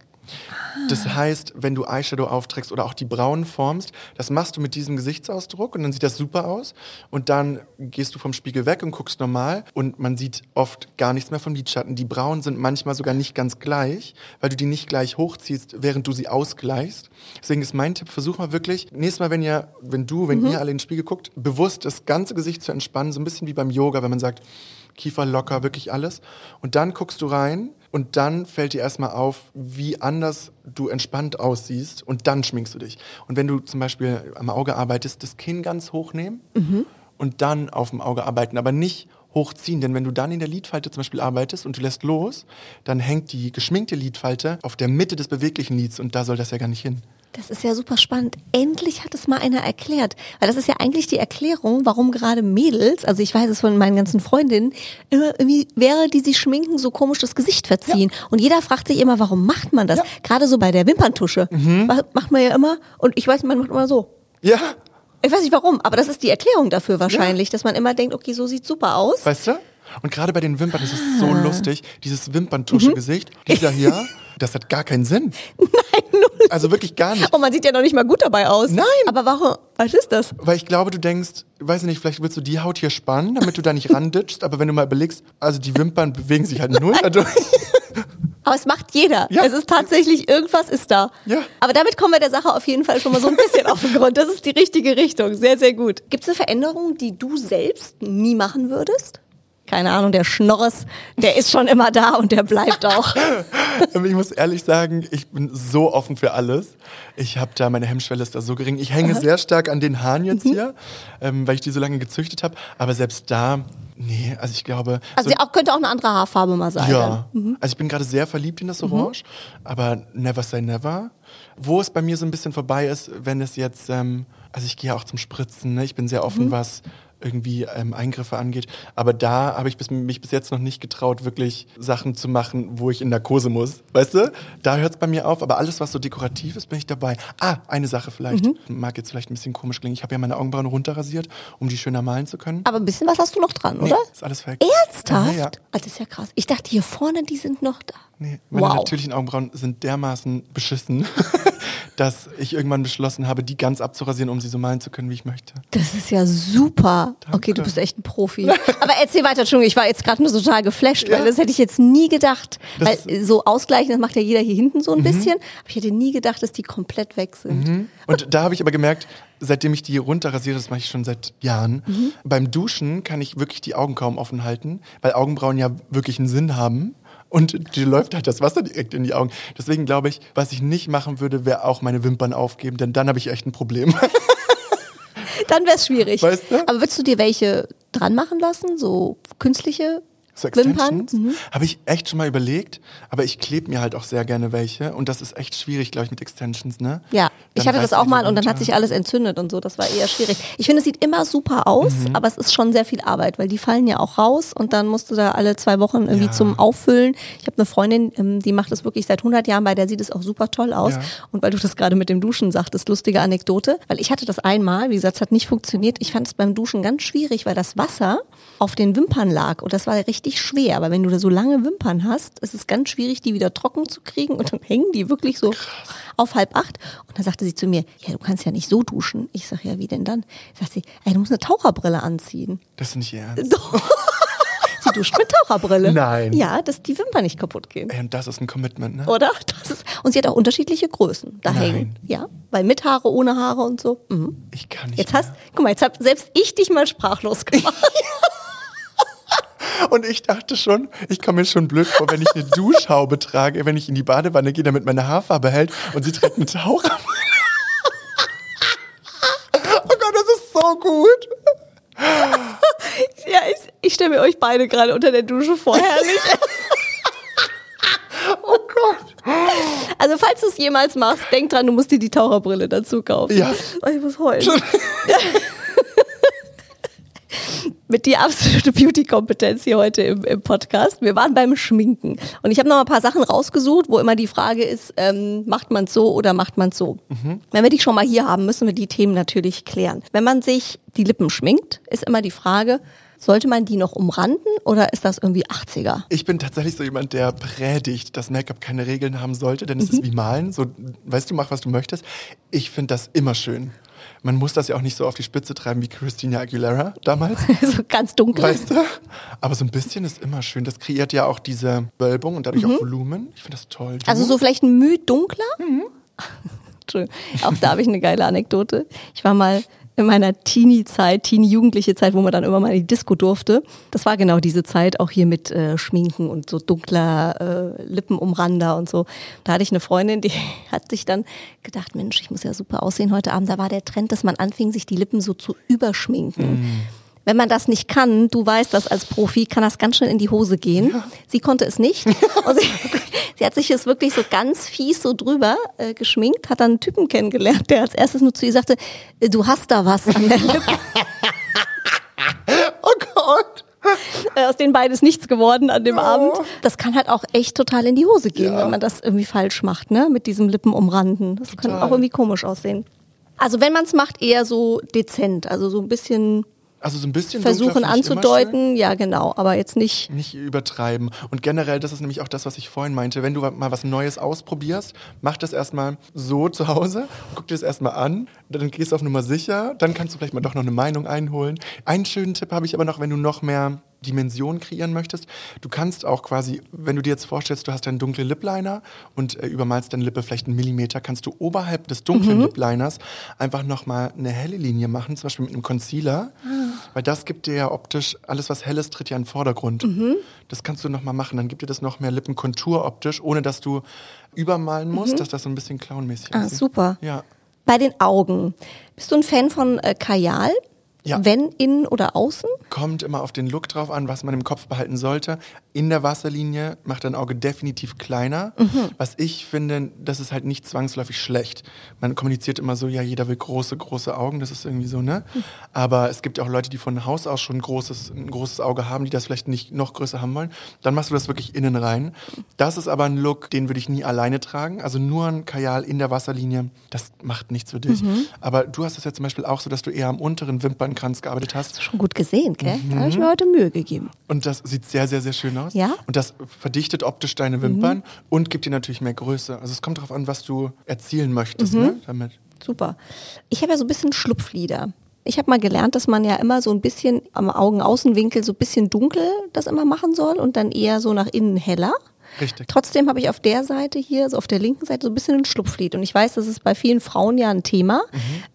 Das heißt, wenn du Eyeshadow aufträgst oder auch die Brauen formst, das machst du mit diesem Gesichtsausdruck und dann sieht das super aus. Und dann gehst du vom Spiegel weg und guckst normal und man sieht oft gar nichts mehr vom Lidschatten. Die Brauen sind manchmal sogar nicht ganz gleich, weil du die nicht gleich hochziehst, während du sie ausgleichst. Deswegen ist mein Tipp, versuch mal wirklich, nächstes Mal, wenn ihr, wenn du, wenn ihr alle in den Spiegel guckt, bewusst das ganze Gesicht zu entspannen, so ein bisschen wie beim Yoga, wenn man sagt, Kiefer locker, wirklich alles. Und dann guckst du rein und dann fällt dir erstmal auf, wie anders du entspannt aussiehst und dann schminkst du dich. Und wenn du zum Beispiel am Auge arbeitest, das Kinn ganz hochnehmen und dann auf dem Auge arbeiten, aber nicht hochziehen, denn wenn du dann in der Lidfalte zum Beispiel arbeitest und du lässt los, dann hängt die geschminkte Lidfalte auf der Mitte des beweglichen Lids und da soll das ja gar nicht hin. Das ist ja super spannend. Endlich hat es mal einer erklärt. Weil das ist ja eigentlich die Erklärung, warum gerade Mädels, also ich weiß es von meinen ganzen Freundinnen, immer irgendwie, während die sich schminken, so komisch das Gesicht verziehen. Und jeder fragt sich immer, warum macht man das? Gerade so bei der Wimperntusche. Ma- Macht man ja immer, und ich weiß, man macht immer so. Ja, Ich weiß nicht warum, aber das ist die Erklärung dafür wahrscheinlich, dass man immer denkt, okay, so sieht super aus. Weißt du? Und gerade bei den Wimpern ist es so lustig, dieses Wimperntusche-Gesicht, dieser hier, das hat gar keinen Sinn. Nein, null. Also wirklich gar nicht. Und man sieht ja noch nicht mal gut dabei aus. Nein. Aber warum? Was ist das? Weil ich glaube, du denkst, weiß ich nicht, vielleicht willst du die Haut hier spannen, damit du da nicht randitschst, aber wenn du mal überlegst, also die Wimpern bewegen sich halt null dadurch. Aber es macht jeder. Ja. Es ist tatsächlich, irgendwas ist da. Ja. Aber damit kommen wir der Sache auf jeden Fall schon mal so ein bisschen auf den Grund. Das ist die richtige Richtung. Sehr, sehr gut. Gibt es eine Veränderung, die du selbst nie machen würdest? Keine Ahnung, der Schnorres, der ist schon immer da und der bleibt auch. Ich muss ehrlich sagen, ich bin so offen für alles. Ich habe da, meine Hemmschwelle ist da so gering. Ich hänge sehr stark an den Haaren jetzt hier, ähm, weil ich die so lange gezüchtet habe. Aber selbst da, nee, also ich glaube. Also so, sie auch, könnte auch eine andere Haarfarbe mal sein. ja, also ich bin gerade sehr verliebt in das Orange, aber never say never. Wo es bei mir so ein bisschen vorbei ist, wenn es jetzt, ähm, also ich gehe auch zum Spritzen, ne? ich bin sehr offen, was irgendwie ähm, Eingriffe angeht. Aber da habe ich bis, mich bis jetzt noch nicht getraut, wirklich Sachen zu machen, wo ich in Narkose muss. Weißt du? Da hört es bei mir auf. Aber alles, was so dekorativ ist, bin ich dabei. Ah, eine Sache vielleicht. Mag jetzt vielleicht ein bisschen komisch klingen. Ich habe ja meine Augenbrauen runterrasiert, um die schöner malen zu können. Aber ein bisschen was hast du noch dran, oder? Ist alles weg. Ernsthaft? Ja, ja. Ah, das ist ja krass. Ich dachte, hier vorne, die sind noch da. Nee, meine wow. natürlichen Augenbrauen sind dermaßen beschissen. dass ich irgendwann beschlossen habe, die ganz abzurasieren, um sie so malen zu können, wie ich möchte. Das ist ja super. Okay, du bist echt ein Profi. Aber erzähl weiter, Entschuldigung, ich war jetzt gerade nur total geflasht, weil Ja. das hätte ich jetzt nie gedacht. Das- weil so ausgleichen, das macht ja jeder hier hinten so ein bisschen. Aber ich hätte nie gedacht, dass die komplett weg sind. Und da habe ich aber gemerkt, seitdem ich die runterrasiere, das mache ich schon seit Jahren, beim Duschen kann ich wirklich die Augen kaum offen halten, weil Augenbrauen ja wirklich einen Sinn haben. Und die läuft halt das Wasser direkt in die Augen. Deswegen glaube ich, was ich nicht machen würde, wäre auch meine Wimpern aufgeben, denn dann habe ich echt ein Problem. Dann wäre es schwierig. Weißt du? Aber würdest du dir welche dran machen lassen? So künstliche So Wimpern? Extensions habe ich echt schon mal überlegt, aber ich klebe mir halt auch sehr gerne welche und das ist echt schwierig, glaube ich, mit Extensions, ne? Ja, ich Dann hatte das auch mal und dann hat runter. sich alles entzündet und so. Das war eher schwierig. Ich finde, es sieht immer super aus, Mhm. aber es ist schon sehr viel Arbeit, weil die fallen ja auch raus und dann musst du da alle zwei Wochen irgendwie Ja. zum Auffüllen. Ich habe eine Freundin, ähm, die macht das wirklich seit 100 Jahren, bei der sieht es auch super toll aus. Ja. Und weil du das gerade mit dem Duschen sagtest, lustige Anekdote, weil ich hatte das einmal, wie gesagt, es hat nicht funktioniert. Ich fand es beim Duschen ganz schwierig, weil das Wasser auf den Wimpern lag und das war richtig schwer. Aber wenn du da so lange Wimpern hast, ist es ganz schwierig, die wieder trocken zu kriegen und dann hängen die wirklich so auf halb acht. Und dann sagte sie zu mir, ja, du kannst ja nicht so duschen. Ich sag, ja, wie denn dann? Sagt sie, ey, du musst eine Taucherbrille anziehen. Das ist nicht Ernst. Sie duscht mit Taucherbrille. Nein. Ja, dass die Wimpern nicht kaputt gehen. Ey, und das ist ein Commitment, ne? Oder? Das ist, und sie hat auch unterschiedliche Größen da Nein. hängen. Ja, weil mit Haare, ohne Haare und so. Mhm. Ich kann nicht Jetzt mehr. hast, guck mal, jetzt hab selbst ich dich mal sprachlos gemacht. Und ich dachte schon, ich komme mir schon blöd vor, wenn ich eine Duschhaube trage, wenn ich in die Badewanne gehe, damit meine Haarfarbe hält und sie trägt eine Taucher. oh Gott, das ist so gut. ja, ich, ich stelle mir euch beide gerade unter der Dusche vor. Herrlich. Oh Gott. Also falls du es jemals machst, denk dran, du musst dir die Taucherbrille dazu kaufen. Ja. Oh, ich muss heulen. Mit die absolute Beauty-Kompetenz hier heute im, im Podcast. Wir waren beim Schminken. Und ich habe noch ein paar Sachen rausgesucht, wo immer die Frage ist, ähm, macht man so oder macht man so? Wenn wir dich schon mal hier haben, müssen wir die Themen natürlich klären. Wenn man sich die Lippen schminkt, ist immer die Frage, sollte man die noch umranden oder ist das irgendwie 80er? Ich bin tatsächlich so jemand, der predigt, dass Make-up keine Regeln haben sollte, denn es ist wie Malen. So, weißt du, mach was du möchtest. Ich finde das immer schön. Man muss das ja auch nicht so auf die Spitze treiben wie Christina Aguilera damals. so ganz dunkel. Weißt du? Aber so ein bisschen ist immer schön. Das kreiert ja auch diese Wölbung und dadurch auch Volumen. Ich finde das toll. Also so vielleicht ein Mühe dunkler? Entschuldigung. Auch da habe ich eine geile Anekdote. Ich war mal in meiner Teenie-Zeit, Teenie-jugendliche Zeit, wo man dann immer mal in die Disco durfte. Das war genau diese Zeit, auch hier mit äh, Schminken und so dunkler äh, Lippenumrander und so. Da hatte ich eine Freundin, die hat sich dann gedacht, Mensch, ich muss ja super aussehen heute Abend. Da war der Trend, dass man anfing, sich die Lippen so zu überschminken. Wenn man das nicht kann, du weißt das als Profi, kann das ganz schnell in die Hose gehen. Sie konnte es nicht. Und sie, sie hat sich jetzt wirklich so ganz fies so drüber äh, geschminkt, hat dann einen Typen kennengelernt, der als erstes nur zu ihr sagte, äh, du hast da was an der Lippe. oh Gott. Äh, Aus denen beides nichts geworden an dem Abend. Das kann halt auch echt total in die Hose gehen, Ja. wenn man das irgendwie falsch macht, ne? Mit diesem Lippenumranden. Das kann Total. auch irgendwie komisch aussehen. Also wenn man es macht, eher so dezent, also so ein bisschen Also so ein bisschen versuchen anzudeuten, ja genau, aber jetzt nicht. Nicht übertreiben. Und generell, das ist nämlich auch das, was ich vorhin meinte. Wenn du mal was Neues ausprobierst, mach das erstmal so zu Hause, guck dir das erstmal an, dann gehst du auf Nummer sicher, dann kannst du vielleicht mal doch noch eine Meinung einholen. Einen schönen Tipp habe ich aber noch, wenn du noch mehr Dimension kreieren möchtest. Du kannst auch quasi, wenn du dir jetzt vorstellst, du hast einen dunklen Lip-Liner und äh, übermalst deine Lippe vielleicht einen Millimeter, kannst du oberhalb des dunklen Lip-Liners einfach nochmal eine helle Linie machen, zum Beispiel mit einem Concealer, weil das gibt dir ja optisch, alles was helles tritt ja in den Vordergrund. Das kannst du nochmal machen, dann gibt dir das noch mehr Lippenkontur optisch, ohne dass du übermalen musst, dass das so ein bisschen clownmäßig Ah, aussieht. super. Ja. Bei den Augen. Bist du ein Fan von äh, Kajal? Ja. Wenn innen oder außen? Kommt immer auf den Look drauf an, was man im Kopf behalten sollte. In der Wasserlinie macht dein Auge definitiv kleiner. Was ich finde, das ist halt nicht zwangsläufig schlecht. Man kommuniziert immer so, ja, jeder will große, große Augen, das ist irgendwie so, ne? Aber es gibt ja auch Leute, die von Haus aus schon ein großes, ein großes Auge haben, die das vielleicht nicht noch größer haben wollen. Dann machst du das wirklich innen rein. Das ist aber ein Look, den würde ich nie alleine tragen. Also nur ein Kajal in der Wasserlinie, das macht nichts für dich. Aber du hast es ja zum Beispiel auch so, dass du eher am unteren Wimpernkern Lidschattenkranz gearbeitet hast. Schon gut gesehen, gell? Da habe ich mir heute Mühe gegeben. Und das sieht sehr, sehr, sehr schön aus. Ja? Und das verdichtet optisch deine Wimpern und gibt dir natürlich mehr Größe. Also es kommt darauf an, was du erzielen möchtest ne, damit. Super. Ich habe ja so ein bisschen Schlupflider. Ich habe mal gelernt, dass man ja immer so ein bisschen am Augenaußenwinkel so ein bisschen dunkel das immer machen soll und dann eher so nach innen heller. Richtig. Trotzdem habe ich auf der Seite hier, so auf der linken Seite, so ein bisschen ein Schlupflied. Und ich weiß, das ist bei vielen Frauen ja ein Thema.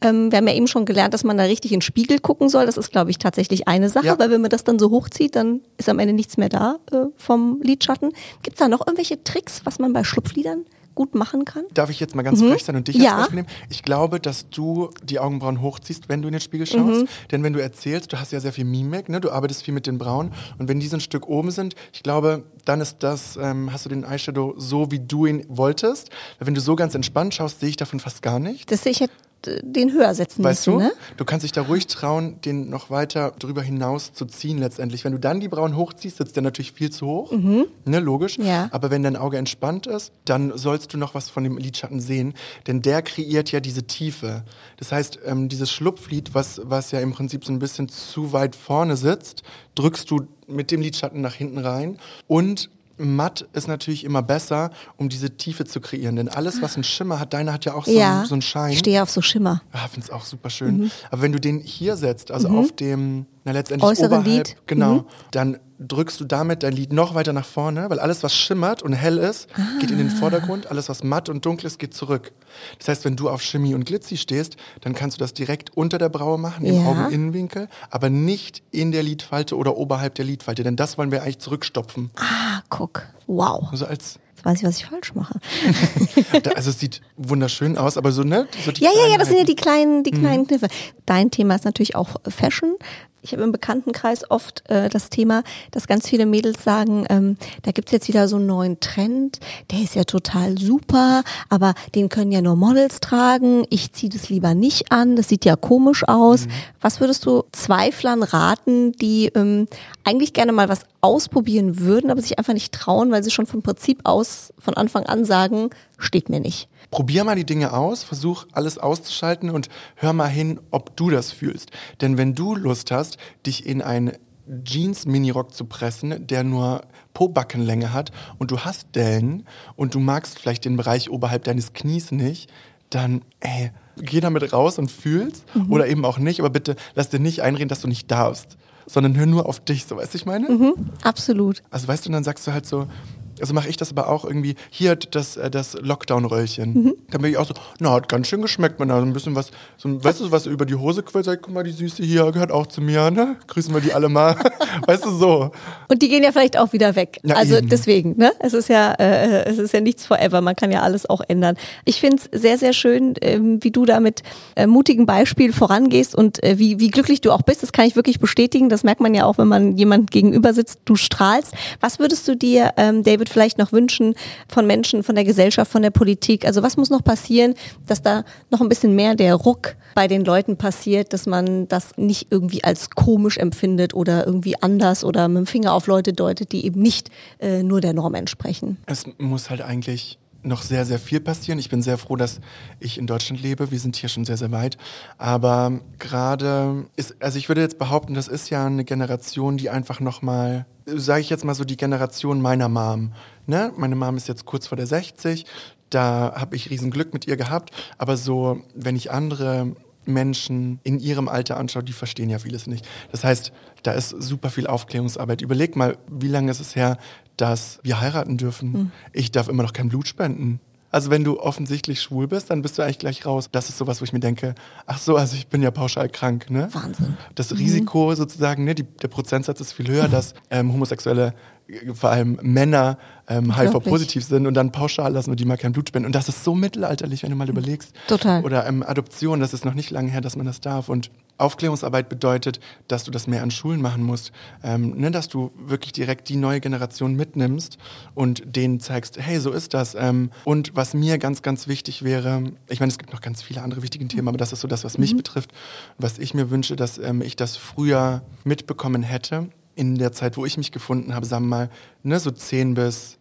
Ähm, wir haben ja eben schon gelernt, dass man da richtig in den Spiegel gucken soll. Das ist, glaube ich, tatsächlich eine Sache, Ja. weil wenn man das dann so hochzieht, dann ist am Ende nichts mehr da äh, vom Lidschatten. Gibt es da noch irgendwelche Tricks, was man bei Schlupflidern gut machen kann? Darf ich jetzt mal ganz frech sein und dich Mhm. Ja. als Beispiel nehmen? Ich glaube, dass du die Augenbrauen hochziehst, wenn du in den Spiegel schaust. Mhm. Denn wenn du erzählst, du hast ja sehr viel Mimik, ne? du arbeitest viel mit den Brauen. Und wenn die so ein Stück oben sind, ich glaube, dann ist das, ähm, hast du den Eyeshadow so, wie du ihn wolltest. Weil wenn du so ganz entspannt schaust, sehe ich davon fast gar nichts. Das sehe ich hätte den höher setzen Weißt müssen, du? ne? Du kannst dich da ruhig trauen, den noch weiter drüber hinaus zu ziehen letztendlich. Wenn du dann die Brauen hochziehst, sitzt der natürlich viel zu hoch. Ne, logisch. Mhm. Ja. Aber wenn dein Auge entspannt ist, dann sollst du noch was von dem Lidschatten sehen. Denn der kreiert ja diese Tiefe. Das heißt, ähm, dieses Schlupflid, was, was ja im Prinzip so ein bisschen zu weit vorne sitzt, drückst du mit dem Lidschatten nach hinten rein. Und matt ist natürlich immer besser, um diese Tiefe zu kreieren. Denn alles, was einen Schimmer hat, deine hat ja auch so, ja, einen, so einen Schein. ich stehe auf so Schimmer. Ah, finde es auch super schön. Mhm. Aber wenn du den hier setzt, also auf dem, na letztendlich Äußeren oberhalb, Lid. genau, Mhm. dann drückst du damit dein Lid noch weiter nach vorne, weil alles, was schimmert und hell ist, geht in den Ah. Vordergrund, alles, was matt und dunkel ist, geht zurück. Das heißt, wenn du auf Chemie und Glitzy stehst, dann kannst du das direkt unter der Braue machen, im Ja. Augeninnenwinkel, aber nicht in der Lidfalte oder oberhalb der Lidfalte, denn das wollen wir eigentlich zurückstopfen. Ah, guck. Wow. Also als Jetzt weiß ich, was ich falsch mache. also es sieht wunderschön aus, aber so, ne? So Ja, ja, ja, das sind ja die kleinen, Mhm. die kleinen Kniffe. Dein Thema ist natürlich auch Fashion. Ich habe im Bekanntenkreis oft äh, das Thema, dass ganz viele Mädels sagen, ähm, da gibt's jetzt wieder so einen neuen Trend, der ist ja total super, aber den können ja nur Models tragen. Ich ziehe das lieber nicht an, das sieht ja komisch aus. Mhm. Was würdest du Zweiflern raten, die ähm, eigentlich gerne mal was ausprobieren würden, aber sich einfach nicht trauen, weil sie schon vom Prinzip aus von Anfang an sagen, steht mir nicht. Probier mal die Dinge aus, versuch alles auszuschalten und hör mal hin, ob du das fühlst. Denn wenn du Lust hast, dich in einen Jeans-Minirock zu pressen, der nur Po-Backenlänge hat und du hast Dellen und du magst vielleicht den Bereich oberhalb deines Knies nicht, dann ey, geh damit raus und fühl's oder eben auch nicht, aber bitte lass dir nicht einreden, dass du nicht darfst, sondern hör nur auf dich, so weißt du, ich meine? Absolut. Also weißt du, und dann sagst du halt so, also mache ich das aber auch irgendwie, hier hat das, äh, das Lockdown-Röllchen. Mhm. Dann bin ich auch so, na, hat ganz schön geschmeckt, man, da so ein bisschen was, so, ein- weißt du, was über die Hose quillt, sag, guck mal, die Süße hier gehört auch zu mir, ne? Grüßen wir die alle mal. weißt du, so. Und die gehen ja vielleicht auch wieder weg. Ja, also eben. deswegen, ne? Es ist ja, äh, es ist ja nichts forever. Man kann ja alles auch ändern. Ich finde es sehr, sehr schön, ähm, wie du da mit äh, mutigem Beispiel vorangehst und äh, wie, wie glücklich du auch bist. Das kann ich wirklich bestätigen. Das merkt man ja auch, wenn man jemand gegenüber sitzt. Du strahlst. Was würdest du dir, ähm, David, vielleicht noch wünschen von Menschen, von der Gesellschaft, von der Politik? Also was muss noch passieren, dass da noch ein bisschen mehr der Ruck bei den Leuten passiert, dass man das nicht irgendwie als komisch empfindet oder irgendwie anders oder mit dem Finger auf Leute deutet, die eben nicht äh, nur der Norm entsprechen. Es muss halt eigentlich noch sehr, sehr viel passieren. Ich bin sehr froh, dass ich in Deutschland lebe. Wir sind hier schon sehr, sehr weit. Aber gerade ist, also ich würde jetzt behaupten, das ist ja eine Generation, die einfach nochmal, sage ich jetzt mal so, die Generation meiner Mom. Ne? Meine Mom ist jetzt kurz vor der 60. Da habe ich riesen Glück mit ihr gehabt. Aber so, wenn ich andere Menschen in ihrem Alter anschaue, die verstehen ja vieles nicht. Das heißt, da ist super viel Aufklärungsarbeit. Überleg mal, wie lange ist es her, dass wir heiraten dürfen? Ich darf immer noch kein Blut spenden. Also wenn du offensichtlich schwul bist, dann bist du eigentlich gleich raus. Das ist sowas, wo ich mir denke, ach so, also ich bin ja pauschal krank, ne? Wahnsinn. Das Risiko sozusagen, ne, die, der Prozentsatz ist viel höher, dass ähm, Homosexuelle, vor allem Männer, ähm, HIV-positiv sind und dann pauschal lassen und die mal kein Blut spenden. Und das ist so mittelalterlich, wenn du mal überlegst. Total. Oder ähm, Adoption, das ist noch nicht lange her, dass man das darf. Und Aufklärungsarbeit bedeutet, dass du das mehr an Schulen machen musst. Ähm, ne, dass du wirklich direkt die neue Generation mitnimmst und denen zeigst, hey, so ist das. Ähm, und was mir ganz, ganz wichtig wäre, ich meine, es gibt noch ganz viele andere wichtige Themen, aber das ist so das, was mich betrifft, was ich mir wünsche, dass ähm, ich das früher mitbekommen hätte, in der Zeit, wo ich mich gefunden habe, sagen wir mal, ne, so 10 bis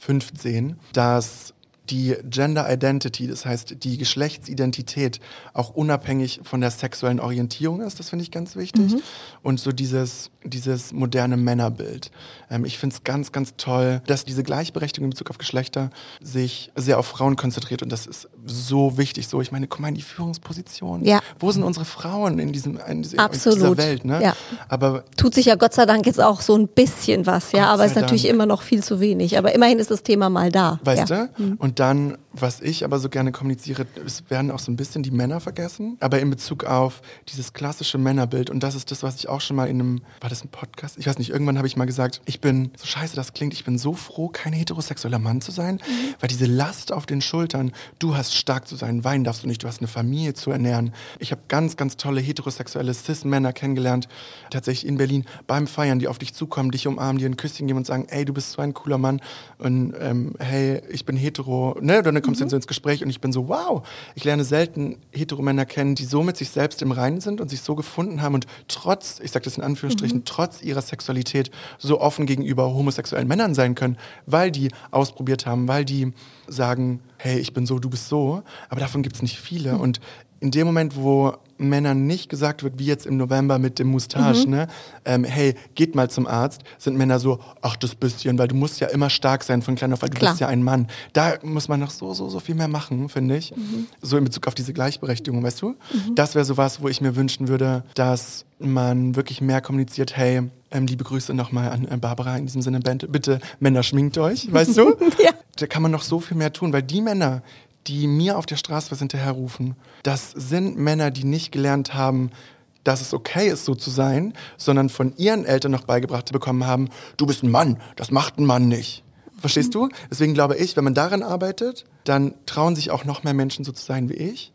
15, dass die Gender Identity, das heißt die Geschlechtsidentität, auch unabhängig von der sexuellen Orientierung ist. Das finde ich ganz wichtig. Mhm. Und so dieses, dieses moderne Männerbild. Ähm, ich finde es ganz, ganz toll, dass diese Gleichberechtigung in Bezug auf Geschlechter sich sehr auf Frauen konzentriert. Und das ist so wichtig. So, ich meine, guck mal in die Führungsposition. Ja. Wo sind unsere Frauen in, diesem, in Absolut. dieser Welt? Ne? Ja. Aber Tut sich ja Gott sei Dank jetzt auch so ein bisschen was, ja, aber ist natürlich Dank. immer noch viel zu wenig. Aber immerhin ist das Thema mal da. Weißt ja. du? Mhm. Und dann, was ich aber so gerne kommuniziere, es werden auch so ein bisschen die Männer vergessen, aber in Bezug auf dieses klassische Männerbild. Und das ist das, was ich auch schon mal in einem, das ein Podcast? Ich weiß nicht, irgendwann habe ich mal gesagt, ich bin, so scheiße das klingt, ich bin so froh, kein heterosexueller Mann zu sein, mhm. weil diese Last auf den Schultern, du hast stark zu sein, weinen darfst du nicht, du hast eine Familie zu ernähren. Ich habe ganz, ganz tolle heterosexuelle Cis-Männer kennengelernt, tatsächlich in Berlin, beim Feiern, die auf dich zukommen, dich umarmen, dir ein Küsschen geben und sagen, ey, du bist so ein cooler Mann und ähm, hey, ich bin hetero, ne? Und dann kommst du mhm. so ins Gespräch und ich bin so, wow, ich lerne selten hetero Männer kennen, die so mit sich selbst im Reinen sind und sich so gefunden haben und trotz, ich sage das in Anführungsstrichen, mhm. Trotz ihrer Sexualität so offen gegenüber homosexuellen Männern sein können, weil die ausprobiert haben, weil die sagen, hey, ich bin so, du bist so. Aber davon gibt es nicht viele. Und in dem Moment, wo Männern nicht gesagt wird, wie jetzt im November mit dem Moustache, mhm. ne, ähm, hey, geht mal zum Arzt, sind Männer so, ach, das bisschen, weil du musst ja immer stark sein von klein auf, weil du Klar. bist ja ein Mann. Da muss man noch so, so, so viel mehr machen, finde ich. Mhm. So in Bezug auf diese Gleichberechtigung, weißt du? Mhm. Das wäre so was, wo ich mir wünschen würde, dass man wirklich mehr kommuniziert, hey, ähm, liebe Grüße nochmal an äh, Barbara in diesem Sinne, bitte Männer schminkt euch, weißt du? ja. Da kann man noch so viel mehr tun, weil die Männer, die mir auf der Straße was hinterherrufen, das sind Männer, die nicht gelernt haben, dass es okay ist, so zu sein, sondern von ihren Eltern noch beigebracht bekommen haben, du bist ein Mann, das macht ein Mann nicht. Verstehst du? Deswegen glaube ich, wenn man daran arbeitet, dann trauen sich auch noch mehr Menschen so zu sein wie ich.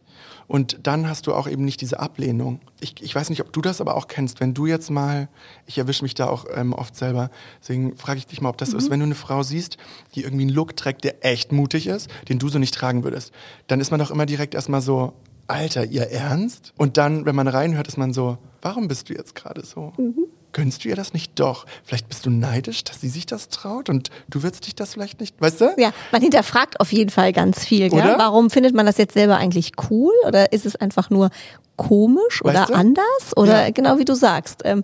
Und dann hast du auch eben nicht diese Ablehnung. Ich, ich weiß nicht, ob du das aber auch kennst. Wenn du jetzt mal, ich erwische mich da auch ähm, oft selber, deswegen frage ich dich mal, ob das mhm. ist, wenn du eine Frau siehst, die irgendwie einen Look trägt, der echt mutig ist, den du so nicht tragen würdest, dann ist man doch immer direkt erstmal so, Alter, ihr Ernst? Und dann, wenn man reinhört, ist man so, warum bist du jetzt gerade so? Mhm gönnst du ihr das nicht doch? Vielleicht bist du neidisch, dass sie sich das traut und du würdest dich das vielleicht nicht, weißt du? Ja, man hinterfragt auf jeden Fall ganz viel. Gell? Warum findet man das jetzt selber eigentlich cool oder ist es einfach nur komisch oder weißt du? anders? Oder ja. genau wie du sagst. Ähm,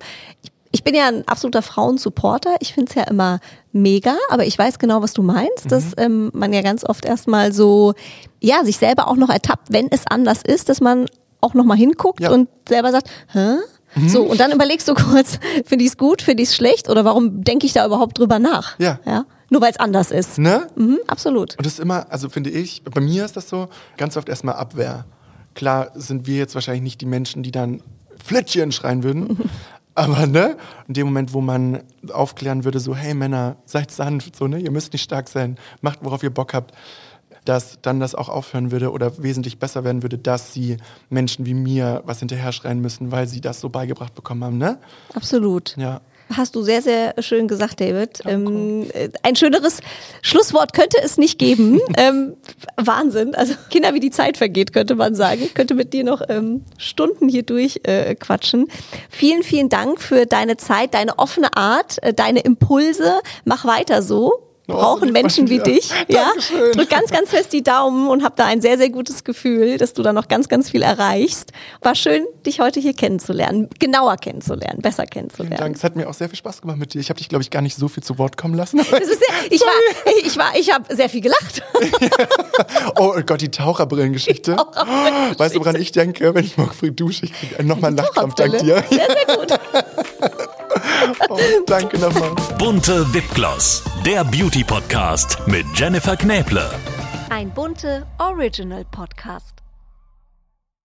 ich bin ja ein absoluter Frauensupporter. Ich finde es ja immer mega, aber ich weiß genau, was du meinst, mhm. dass ähm, man ja ganz oft erstmal so, ja, sich selber auch noch ertappt, wenn es anders ist, dass man auch nochmal hinguckt ja. und selber sagt, hä? Mhm. So, und dann überlegst du kurz, finde ich es gut, finde ich es schlecht oder warum denke ich da überhaupt drüber nach? Ja. ja? Nur weil es anders ist. Ne? Mhm, absolut. Und das ist immer, also finde ich, bei mir ist das so, ganz oft erstmal Abwehr. Klar sind wir jetzt wahrscheinlich nicht die Menschen, die dann Flittchen schreien würden. Aber ne, in dem Moment, wo man aufklären würde, so, hey Männer, seid sanft, so, ne, ihr müsst nicht stark sein, macht, worauf ihr Bock habt, dass dann das auch aufhören würde oder wesentlich besser werden würde, dass sie Menschen wie mir was hinterher schreien müssen, weil sie das so beigebracht bekommen haben, ne? Absolut. Ja. Hast du sehr, sehr schön gesagt, David. Ähm, ein schöneres Schlusswort könnte es nicht geben. ähm, Wahnsinn. Also Kinder, wie die Zeit vergeht, könnte man sagen. Ich könnte mit dir noch ähm, Stunden hier durch äh, quatschen. Vielen, vielen Dank für deine Zeit, deine offene Art, äh, deine Impulse. Mach weiter so brauchen Menschen wie dich. Ja, drück ganz, ganz fest die Daumen und hab da ein sehr, sehr gutes Gefühl, dass du da noch ganz, ganz viel erreichst. War schön, dich heute hier kennenzulernen, genauer kennenzulernen, besser kennenzulernen. Vielen Dank. Es hat mir auch sehr viel Spaß gemacht mit dir. Ich habe dich, glaube ich, gar nicht so viel zu Wort kommen lassen. Sehr, ich war, ich war, ich habe sehr viel gelacht. oh Gott, die Taucherbrillengeschichte. Taucherbrillen weißt du, woran ich denke, wenn ich morgen früh dusche? Ich kriege nochmal einen Lachkrampf dank dir. Sehr, sehr gut. oh, danke nochmal. Bunte Wipgloss, der Beauty Podcast mit Jennifer Knäble. Ein bunte Original Podcast.